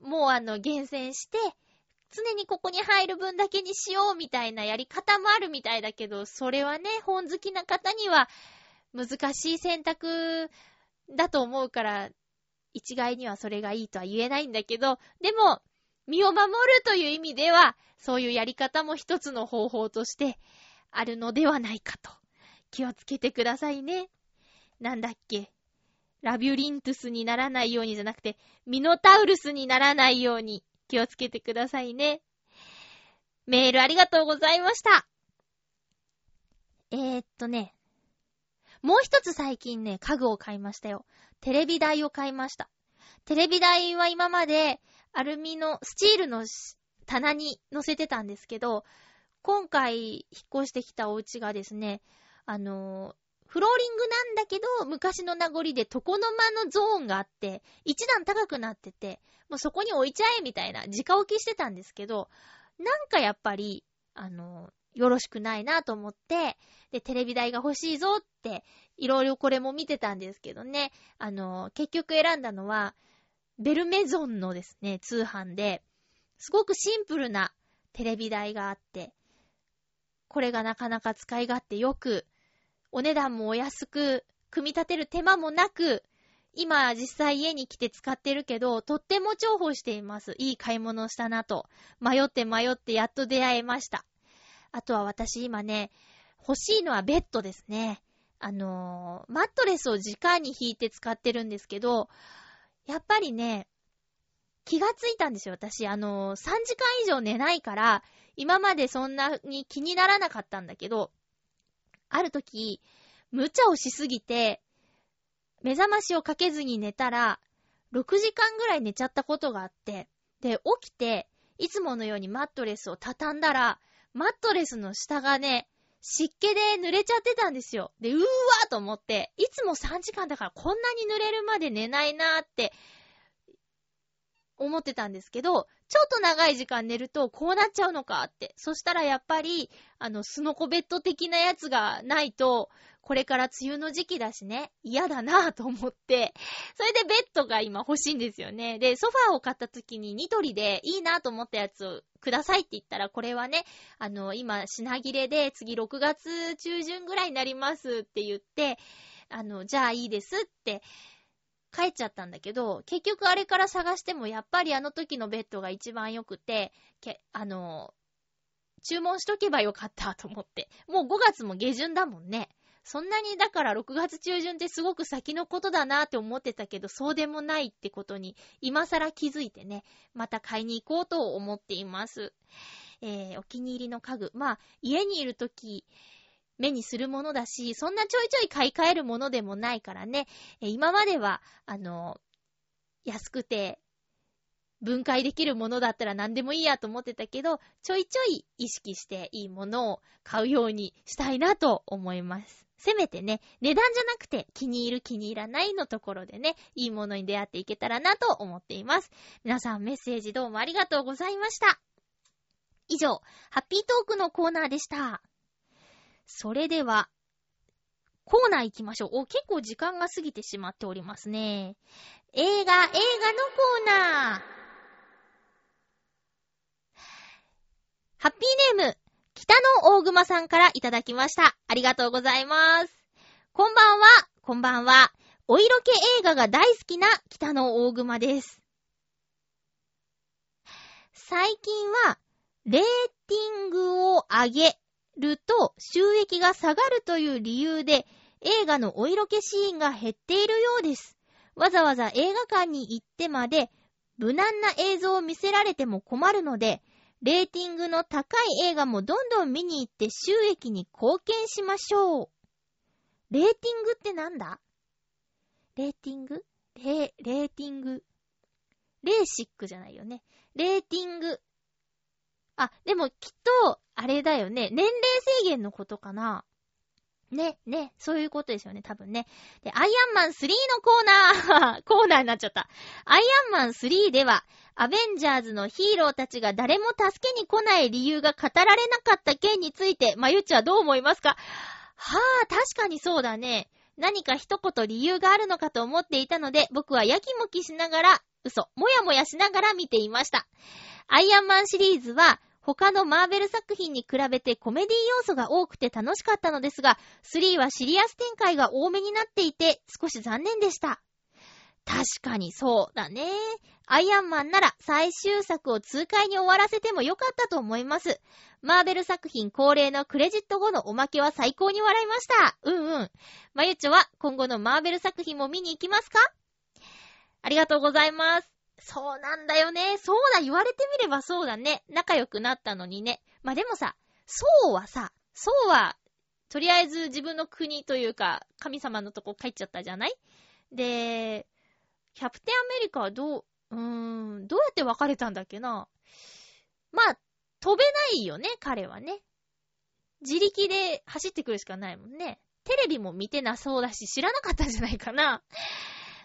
もうあの、厳選して、常にここに入る分だけにしようみたいなやり方もあるみたいだけど、それはね、本好きな方には難しい選択だと思うから、一概にはそれがいいとは言えないんだけど、でも、身を守るという意味では、そういうやり方も一つの方法としてあるのではないかと。気をつけてくださいね。なんだっけ？ラビュリントゥスにならないようにじゃなくて、ミノタウルスにならないように気をつけてくださいね。メールありがとうございました。えー、っとね、もう一つ最近ね、家具を買いましたよ。テレビ台を買いました。テレビ台は今までアルミの、スチールの棚に乗せてたんですけど、今回引っ越してきたお家がですね、あのフローリングなんだけど、昔の名残で床の間のゾーンがあって、一段高くなってて、もうそこに置いちゃえみたいな、直置きしてたんですけど、なんかやっぱり、あの、よろしくないなと思って、で、テレビ台が欲しいぞって、いろいろこれも見てたんですけどね、あの、結局選んだのは、ベルメゾンのですね、通販で、すごくシンプルなテレビ台があって、これがなかなか使い勝手よく、お値段もお安く、組み立てる手間もなく、今実際家に来て使ってるけど、とっても重宝しています。いい買い物をしたなと。迷って迷ってやっと出会えました。あとは私今ね、欲しいのはベッドですね。あのー、マットレスを直に引いて使ってるんですけど、やっぱりね、気がついたんですよ、私。あのー、3時間以上寝ないから、今までそんなに気にならなかったんだけど、ある時、無茶をしすぎて、目覚ましをかけずに寝たら、6時間ぐらい寝ちゃったことがあって、で、起きて、いつものようにマットレスを畳んだら、マットレスの下がね、湿気で濡れちゃってたんですよ。で、うーわーと思って、いつも3時間だからこんなに濡れるまで寝ないなーって思ってたんですけど、ちょっと長い時間寝るとこうなっちゃうのかって。そしたらやっぱり、あの、スノコベッド的なやつがないと、これから梅雨の時期だしね、嫌だなぁと思って、それでベッドが今欲しいんですよね。で、ソファーを買った時にニトリでいいなぁと思ったやつをくださいって言ったら、これはね、あの、今品切れで次6月中旬ぐらいになりますって言って、あの、じゃあいいですって帰っちゃったんだけど、結局あれから探してもやっぱりあの時のベッドが一番良くて、け、あの、注文しとけばよかったと思って。もう5月も下旬だもんね。そんなにだから6月中旬ってすごく先のことだなって思ってたけど、そうでもないってことに今更気づいてね、また買いに行こうと思っています。えー、お気に入りの家具。まあ、家にいるとき、目にするものだし、そんなちょいちょい買い替えるものでもないからね、今までは、あの、安くて、分解できるものだったら何でもいいやと思ってたけど、ちょいちょい意識していいものを買うようにしたいなと思います。せめてね、値段じゃなくて気に入る気に入らないのところでね、いいものに出会っていけたらなと思っています。皆さんメッセージどうもありがとうございました。以上、ハッピートークのコーナーでした。それでは、コーナー行きましょう。お、結構時間が過ぎてしまっておりますね。映画、映画のコーナー。ハッピーネーム、北の大熊さんからいただきました。ありがとうございます。こんばんは、こんばんは。お色気映画が大好きな北の大熊です。最近は、レーティングを上げると収益が下がるという理由で映画のお色気シーンが減っているようです。わざわざ映画館に行ってまで無難な映像を見せられても困るので、レーティングの高い映画もどんどん見に行って収益に貢献しましょう。レーティングってなんだ？レーティング？レー、レーティング？レーシックじゃないよね。レーティング。あ、でもきっと、あれだよね。年齢制限のことかな。ね、ね、そういうことですよね、多分ね。で、アイアンマン3のコーナー (laughs) コーナーになっちゃった。アイアンマン3では、アベンジャーズのヒーローたちが誰も助けに来ない理由が語られなかった件について、まゆちはどう思いますか？はあ、確かにそうだね。何か一言理由があるのかと思っていたので、僕はやきもきしながら、嘘、もやもやしながら見ていました。アイアンマンシリーズは、他のマーベル作品に比べてコメディ要素が多くて楽しかったのですが、3はシリアス展開が多めになっていて少し残念でした。確かにそうだね。アイアンマンなら最終作を痛快に終わらせてもよかったと思います。マーベル作品恒例のクレジット後のおまけは最高に笑いました。うんうん。まゆちょは今後のマーベル作品も見に行きますか？ありがとうございます。そうなんだよね。そうだ、言われてみればそうだね。仲良くなったのにね。まあ、でもさ、そうはさ、そうは、とりあえず自分の国というか、神様のとこ帰っちゃったじゃない？で、キャプテンアメリカはどう、うーん、どうやって別れたんだっけな。まあ、飛べないよね、彼はね。自力で走ってくるしかないもんね。テレビも見てなそうだし、知らなかったんじゃないかな。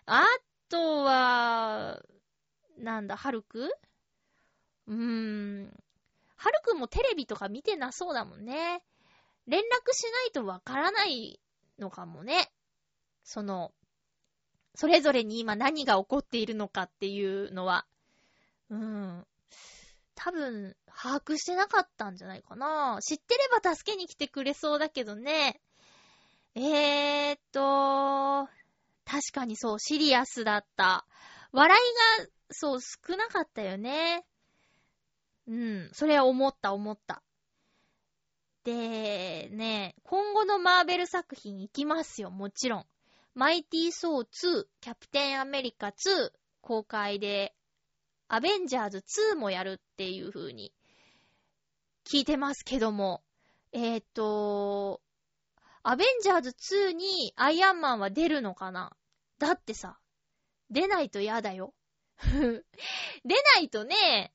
あとは、なんだ、ハルク？うーん。ハルクもテレビとか見てなそうだもんね。連絡しないとわからないのかもね。その、それぞれに今何が起こっているのかっていうのは。うん。多分、把握してなかったんじゃないかな。知ってれば助けに来てくれそうだけどね。えーっと、確かにそう、シリアスだった。笑いが、そう、少なかったよね。うん、それは思った思った。で、ね、今後のマーベル作品行きますよ、もちろん。マイティー・ソー2、キャプテン・アメリカ2、公開で、アベンジャーズ2もやるっていう風に聞いてますけども、えっ、ー、と、アベンジャーズ2にアイアンマンは出るのかな？だってさ、出ないと嫌だよ。(laughs) 出ないとね、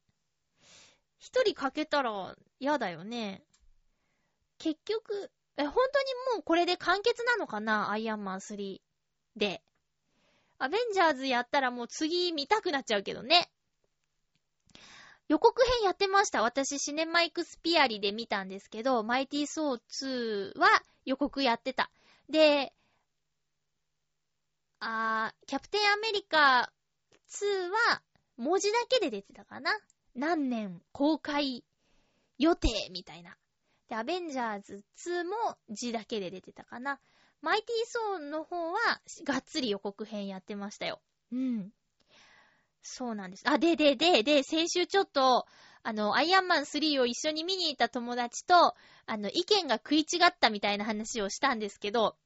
一人かけたら嫌だよね。結局、え、本当にもうこれで完結なのかな？アイアンマン3で。アベンジャーズやったらもう次見たくなっちゃうけどね。予告編やってました。私、シネマイクスピアリで見たんですけど、マイティーソー2は予告やってた。で、あー、キャプテンアメリカ2は文字だけで出てたかな何年公開予定みたいな。で、アベンジャーズ2も字だけで出てたかな。マイティーソーの方はがっつり予告編やってましたよ。うん。そうなんです。あ、で、で、で、で、先週ちょっと、あの、アイアンマン3を一緒に見に行った友達と、あの、意見が食い違ったみたいな話をしたんですけど、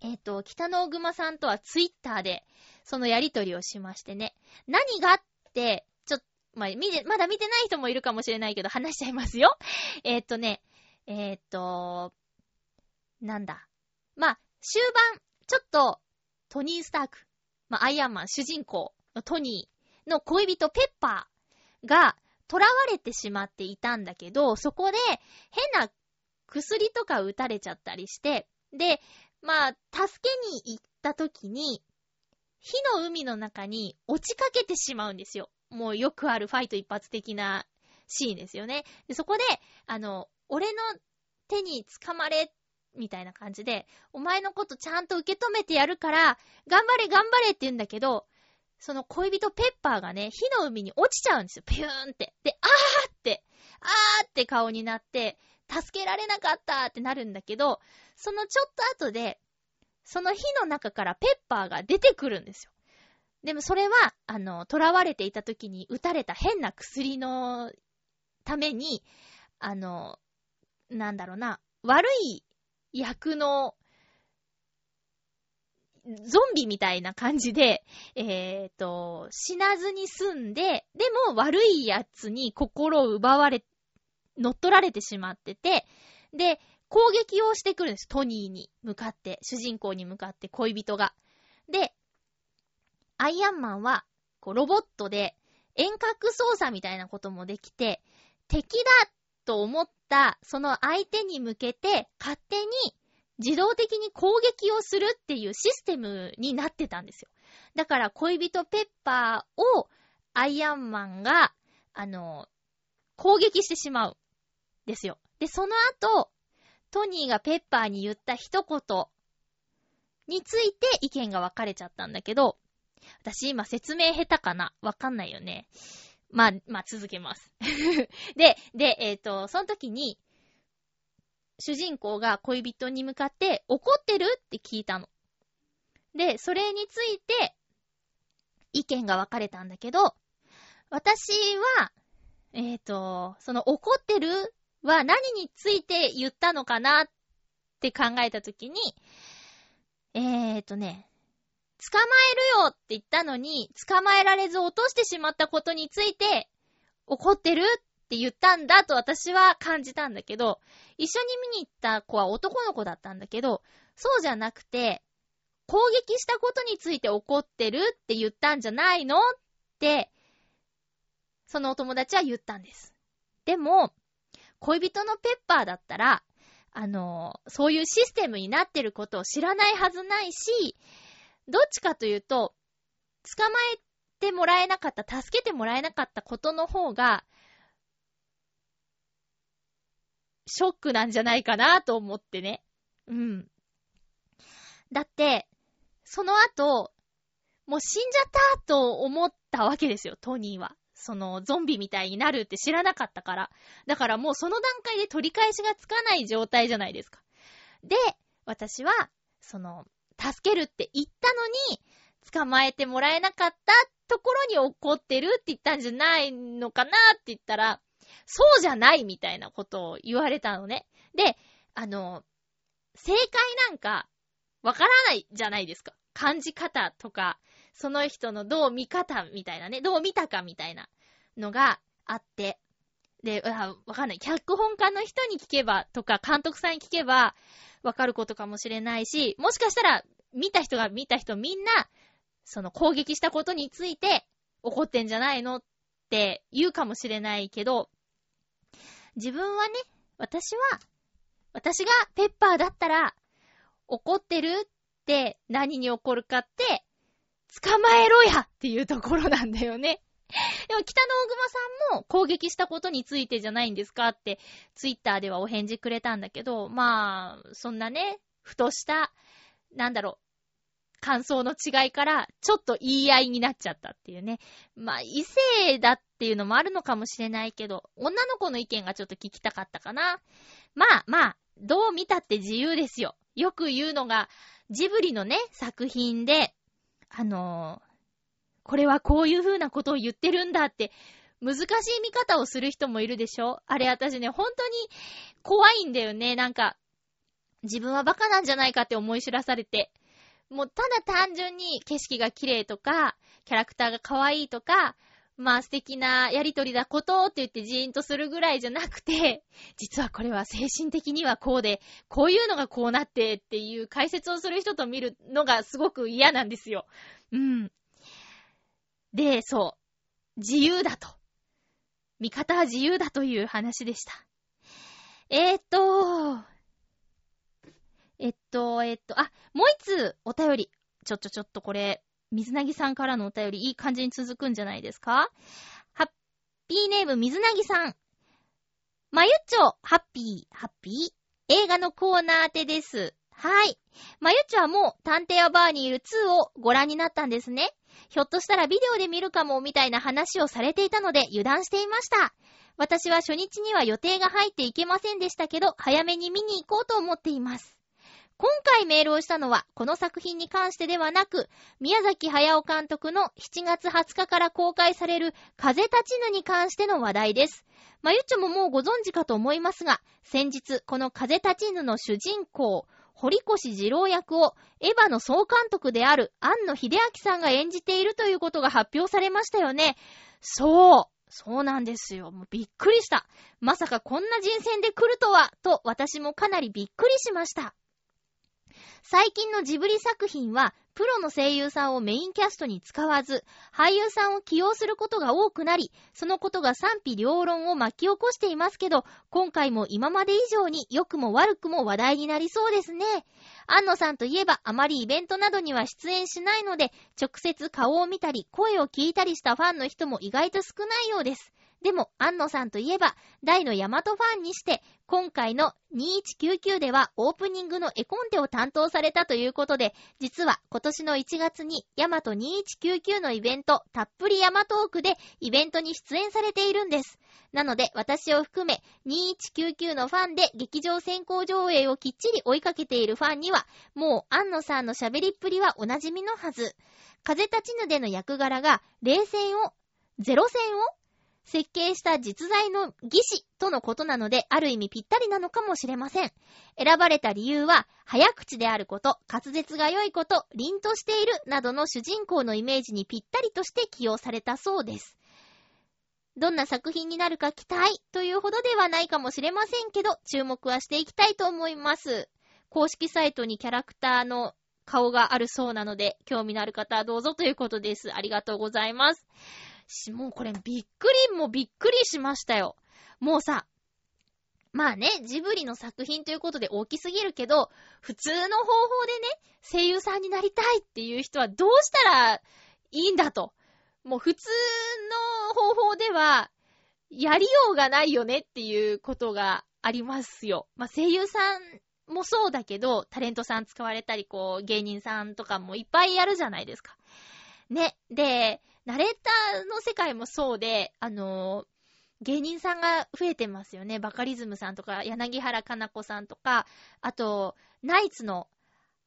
えっ、ー、と、北野小熊さんとはツイッターで、そのやりとりをしましてね。何がって、ちょっと、まあ、見て、まだ見てない人もいるかもしれないけど、話しちゃいますよ。えっ、ー、とね、えっ、ー、と、なんだ？まあ、終盤、ちょっと、トニー・スターク、まあ、アイアンマン主人公のトニーの恋人ペッパーが囚われてしまっていたんだけど、そこで変な薬とか打たれちゃったりして、で、まあ、助けに行った時に、火の海の中に落ちかけてしまうんですよ。もうよくあるファイト一発的なシーンですよね。でそこで、あの、俺の手に掴まれ、みたいな感じで、お前のことちゃんと受け止めてやるから、頑張れ頑張れって言うんだけど、その恋人ペッパーがね、火の海に落ちちゃうんですよ。ピューンって。で、あーって、あーって顔になって、助けられなかったってなるんだけど、そのちょっと後で、その火の中からペッパーが出てくるんですよ。でもそれは、あの、囚われていた時に打たれた変な薬のために、あの、なんだろうな、悪い役の、ゾンビみたいな感じで、えっ、ー、と、死なずに済んで、でも悪い奴に心を奪われ、乗っ取られてしまってて、で、攻撃をしてくるんです。トニーに向かって、主人公に向かって恋人が。で、アイアンマンは、こう、ロボットで遠隔操作みたいなこともできて、敵だと思っその相手に向けて勝手に自動的に攻撃をするっていうシステムになってたんですよ。だから恋人ペッパーをアイアンマンが、あの、攻撃してしまう。ですよ。で、その後、トニーがペッパーに言った一言について意見が分かれちゃったんだけど、私今説明下手かな？わかんないよね。まあ、まあ続けます。(laughs) で、で、えっ、ー、と、その時に、主人公が恋人に向かって怒ってるって聞いたの。で、それについて意見が分かれたんだけど、私は、えっ、ー、と、その怒ってるは何について言ったのかなって考えたときに、えーとね、捕まえるよって言ったのに、捕まえられず落としてしまったことについて、怒ってるって言ったんだと私は感じたんだけど、一緒に見に行った子は男の子だったんだけど、そうじゃなくて、攻撃したことについて怒ってるって言ったんじゃないのって、そのお友達は言ったんです。でも、恋人のペッパーだったら、あの、そういうシステムになってることを知らないはずないし、どっちかというと、捕まえてもらえなかった、助けてもらえなかったことの方が、ショックなんじゃないかなと思ってね。うん。だって、その後、もう死んじゃったと思ったわけですよ、トニーは。その、ゾンビみたいになるって知らなかったから。だからもうその段階で取り返しがつかない状態じゃないですか。で、私は、その、助けるって言ったのに、捕まえてもらえなかったところに怒ってるって言ったんじゃないのかなって言ったら、そうじゃないみたいなことを言われたのね。で、あの、正解なんか、わからないじゃないですか。感じ方とか、その人のどう見方みたいなね、どう見たかみたいなのがあって、で、わかんない。脚本家の人に聞けばとか、監督さんに聞けば、わかることかもしれないし、もしかしたら、見た人が見た人みんな、その攻撃したことについて怒ってんじゃないのって言うかもしれないけど、自分はね、私は、私がペッパーだったら、怒ってるって何に怒るかって、捕まえろやっていうところなんだよね。(laughs) でも北の大熊さんも攻撃したことについてじゃないんですかって、ツイッターではお返事くれたんだけど、まあ、そんなね、ふとした、なんだろう、感想の違いから、ちょっと言い合いになっちゃったっていうね。まあ、異性だっていうのもあるのかもしれないけど、女の子の意見がちょっと聞きたかったかな。まあまあ、どう見たって自由ですよ。よく言うのが、ジブリのね、作品で、あのー、これはこういう風なことを言ってるんだって、難しい見方をする人もいるでしょ？あれ私ね、本当に怖いんだよね。なんか、自分はバカなんじゃないかって思い知らされて。もうただ単純に景色が綺麗とか、キャラクターが可愛いとか、まあ素敵なやりとりだことって言ってジーンとするぐらいじゃなくて、実はこれは精神的にはこうで、こういうのがこうなってっていう解説をする人と見るのがすごく嫌なんですよ。うん。で、そう。自由だと。見方は自由だという話でした。えー、っと、えっと、えっと、あ、もう一つお便り。ちょっとちょっとこれ、水なぎさんからのお便りいい感じに続くんじゃないですか？ハッピーネーム水なぎさん。まゆっちょ、ハッピー、ハッピー？映画のコーナー宛てです。はい。まゆっちょはもう、探偵はバーにいる2をご覧になったんですね。ひょっとしたらビデオで見るかも、みたいな話をされていたので油断していました。私は初日には予定が入っていけませんでしたけど、早めに見に行こうと思っています。今回メールをしたのは、この作品に関してではなく、宮崎駿監督の7月20日から公開される風立ちぬに関しての話題です。まゆっちょももうご存知かと思いますが、先日、この風立ちぬの主人公、堀越二郎役を、エヴァの総監督である安野秀明さんが演じているということが発表されましたよね。そう。そうなんですよ。もうびっくりした。まさかこんな人選で来るとは、と私もかなりびっくりしました。最近のジブリ作品は、プロの声優さんをメインキャストに使わず、俳優さんを起用することが多くなり、そのことが賛否両論を巻き起こしていますけど、今回も今まで以上に良くも悪くも話題になりそうですね。安野さんといえば、あまりイベントなどには出演しないので、直接顔を見たり、声を聞いたりしたファンの人も意外と少ないようです。でも、安野さんといえば、大のヤマトファンにして、今回の2199ではオープニングの絵コンテを担当されたということで、実は今年の1月にヤマト2199のイベント、たっぷりヤマトークでイベントに出演されているんです。なので、私を含め2199のファンで劇場先行上映をきっちり追いかけているファンには、もう安野さんの喋りっぷりはおなじみのはず。風立ちぬでの役柄が、冷戦を、ゼロ戦を設計した実在の技師とのことなので、ある意味ぴったりなのかもしれません。選ばれた理由は、早口であること、滑舌が良いこと、凛としているなどの主人公のイメージにぴったりとして起用されたそうです。どんな作品になるか期待というほどではないかもしれませんけど、注目はしていきたいと思います。公式サイトにキャラクターの顔があるそうなので、興味のある方はどうぞということです。ありがとうございます。し、もうこれびっくりもびっくりしましたよ。もうさ、まあね、ジブリの作品ということで大きすぎるけど、普通の方法でね、声優さんになりたいっていう人はどうしたらいいんだと。もう普通の方法では、やりようがないよねっていうことがありますよ。まあ声優さんもそうだけど、タレントさん使われたり、こう、芸人さんとかもいっぱいやるじゃないですか。ね。で、ナレーターの世界もそうで、あのー、芸人さんが増えてますよね。バカリズムさんとか、柳原かな子さんとか、あと、ナイツの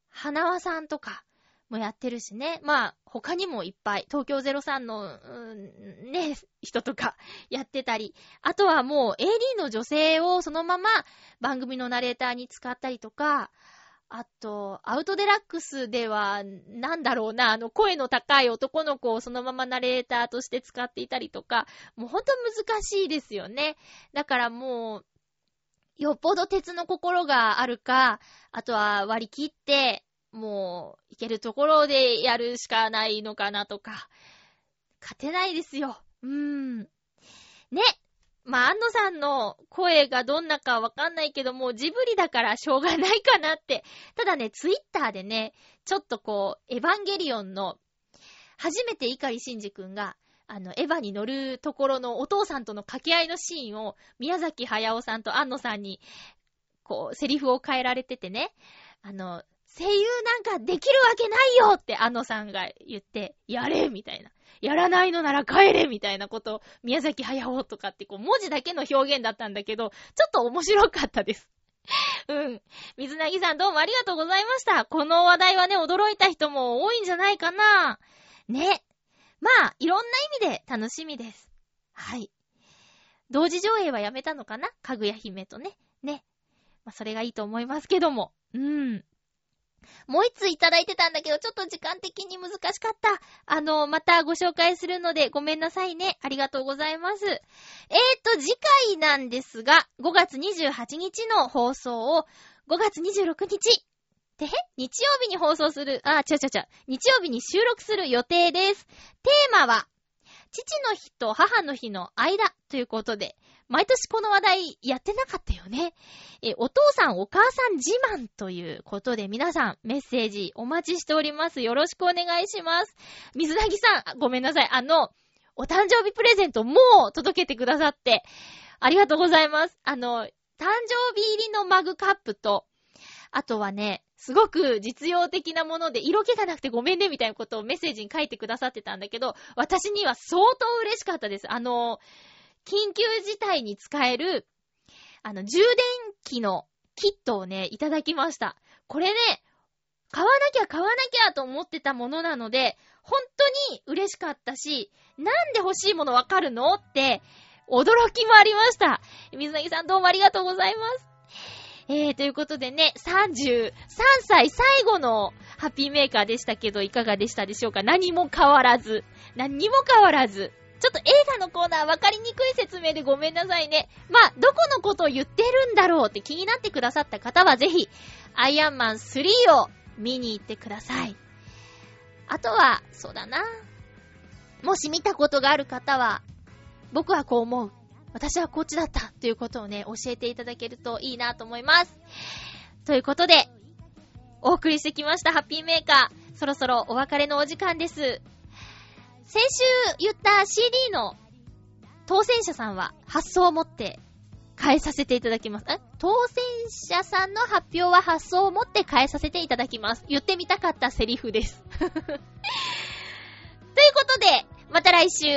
花輪さんとか、もやってるしね。まあ、他にもいっぱい、東京03の、うん、ね、人とかやってたり、あとはもう AD の女性をそのまま番組のナレーターに使ったりとか、あと、アウトデラックスでは、なんだろうな、あの、声の高い男の子をそのままナレーターとして使っていたりとか、もうほんと難しいですよね。だからもう、よっぽど鉄の心があるか、あとは割り切って、もう、いけるところでやるしかないのかなとか、勝てないですよ。うーん。ね。まあ、安野さんの声がどんなかわかんないけども、ジブリだからしょうがないかなって。ただね、ツイッターでね、ちょっとこう、エヴァンゲリオンの、初めて碇シンジ君が、あの、エヴァに乗るところのお父さんとの掛け合いのシーンを、宮崎駿さんと安野さんに、こう、セリフを変えられててね、あの、声優なんかできるわけないよって安野さんが言って、やれみたいな。やらないのなら帰れみたいなこと、宮崎駿とかってこう、文字だけの表現だったんだけど、ちょっと面白かったです。(laughs) うん。水なぎさんどうもありがとうございました。この話題はね、驚いた人も多いんじゃないかな。ね。まあ、いろんな意味で楽しみです。はい。同時上映はやめたのかな？かぐや姫とね。ね。まあ、それがいいと思いますけども。うん。もう一ついただいてたんだけど、ちょっと時間的に難しかった。あの、またご紹介するのでごめんなさいね。ありがとうございます。えーと、次回なんですが、5月28日の放送を5月26日、てへ？日曜日に放送する、あ、ちゃちゃちゃ、日曜日に収録する予定です。テーマは、父の日と母の日の間ということで、毎年この話題やってなかったよね。え、お父さんお母さん自慢ということで皆さんメッセージお待ちしております。よろしくお願いします。水なぎさん、ごめんなさい。あの、お誕生日プレゼントもう届けてくださって、ありがとうございます。あの、誕生日入りのマグカップと、あとはね、すごく実用的なもので、色気がなくてごめんねみたいなことをメッセージに書いてくださってたんだけど、私には相当嬉しかったです。あの、緊急事態に使える、あの、充電器のキットをね、いただきました。これね、買わなきゃ買わなきゃと思ってたものなので、本当に嬉しかったし、なんで欲しいものわかるのって、驚きもありました。水なぎさんどうもありがとうございます。えー、ということでね、33歳最後のハッピーメーカーでしたけど、いかがでしたでしょうか？何も変わらず。何にも変わらず。ちょっと映画のコーナー分かりにくい説明でごめんなさいね。まあ、どこのことを言ってるんだろうって気になってくださった方はぜひ、アイアンマン3を見に行ってください。あとは、そうだな。もし見たことがある方は、僕はこう思う。私はこっちだったということをね、教えていただけるといいなと思います。ということで、お送りしてきましたハッピーメーカー。そろそろお別れのお時間です。先週言った CD の当選者さんは発送を持って変えさせていただきます。え？当選者さんの発表は発送を持って変えさせていただきます。言ってみたかったセリフです。(laughs) ということで、また来週、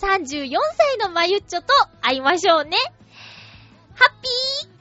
34歳のまゆっちょと会いましょうね。ハッピー